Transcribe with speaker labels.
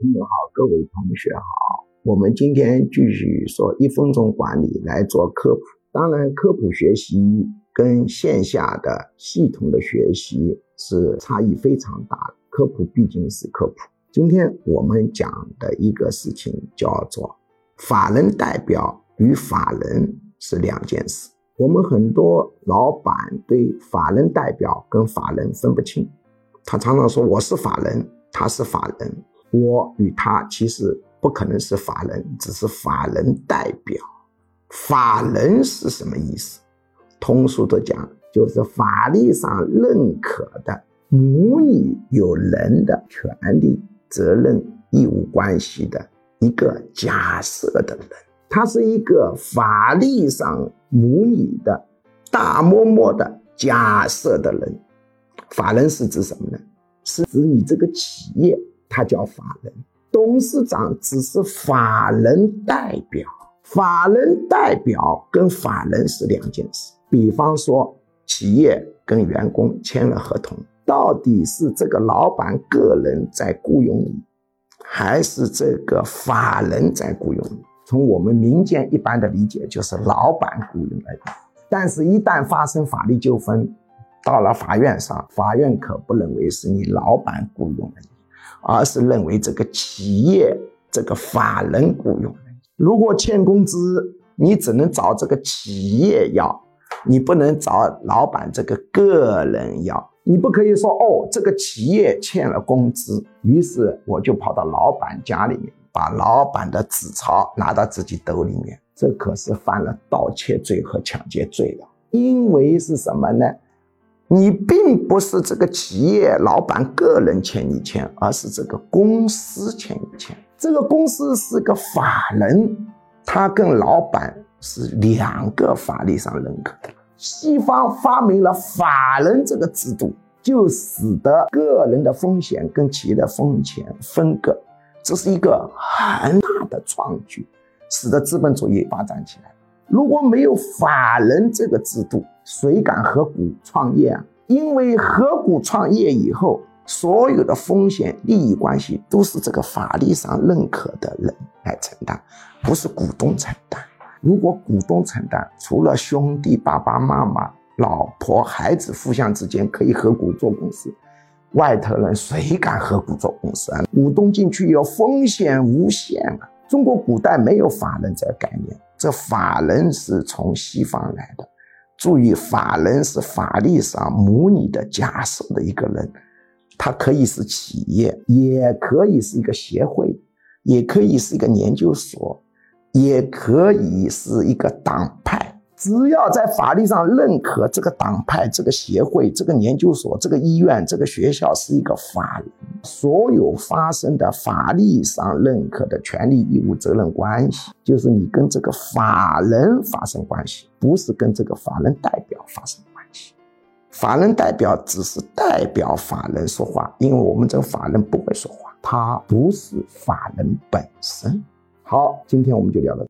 Speaker 1: 朋友好，各位同学好。我们今天继续说一分钟管理来做科普。当然，科普学习跟线下的系统的学习是差异非常大的。科普毕竟是科普。今天我们讲的一个事情叫做法人代表与法人是两件事。我们很多老板对法人代表跟法人分不清，他常常说我是法人。他是法人，我与他其实不可能是法人，只是法人代表。法人是什么意思？通俗的讲，就是法律上认可的母女有人的权利、责任、义务关系的一个假设的人。他是一个法律上母女的大嬷嬷的假设的人。法人是指什么呢？是指你这个企业，他叫法人，董事长只是法人代表，法人代表跟法人是两件事。比方说，企业跟员工签了合同，到底是这个老板个人在雇佣你，还是这个法人在雇佣你？从我们民间一般的理解，就是老板雇佣了你，但是，一旦发生法律纠纷。到了法院上，法院可不认为是你老板雇佣了你，而是认为这个企业这个法人雇佣了你。如果欠工资，你只能找这个企业要，你不能找老板这个个人要。你不可以说哦，这个企业欠了工资，于是我就跑到老板家里面，把老板的纸钞拿到自己兜里面，这可是犯了盗窃罪和抢劫罪的。因为是什么呢？你并不是这个企业老板个人欠你钱，而是这个公司欠你钱。这个公司是个法人，他跟老板是两个法律上认可的。西方发明了法人这个制度，就使得个人的风险跟企业的风险分割，这是一个很大的创举，使得资本主义发展起来。如果没有法人这个制度，谁敢合股创业啊？因为合股创业以后，所有的风险、利益关系都是这个法律上认可的人来承担，不是股东承担。如果股东承担，除了兄弟、爸爸妈妈、老婆、孩子互相之间可以合股做公司，外头人谁敢合股做公司啊？股东进去以后，风险无限啊！中国古代没有法人这个概念。这法人是从西方来的，注意，法人是法律上模拟的假设的一个人，他可以是企业，也可以是一个协会，也可以是一个研究所，也可以是一个党派。只要在法律上认可这个党派、这个协会、这个研究所、这个医院、这个学校是一个法人，所有发生的法律上认可的权利、义务、责任关系，就是你跟这个法人发生关系，不是跟这个法人代表发生关系。法人代表只是代表法人说话，因为我们这个法人不会说话，他不是法人本身。好，今天我们就聊到。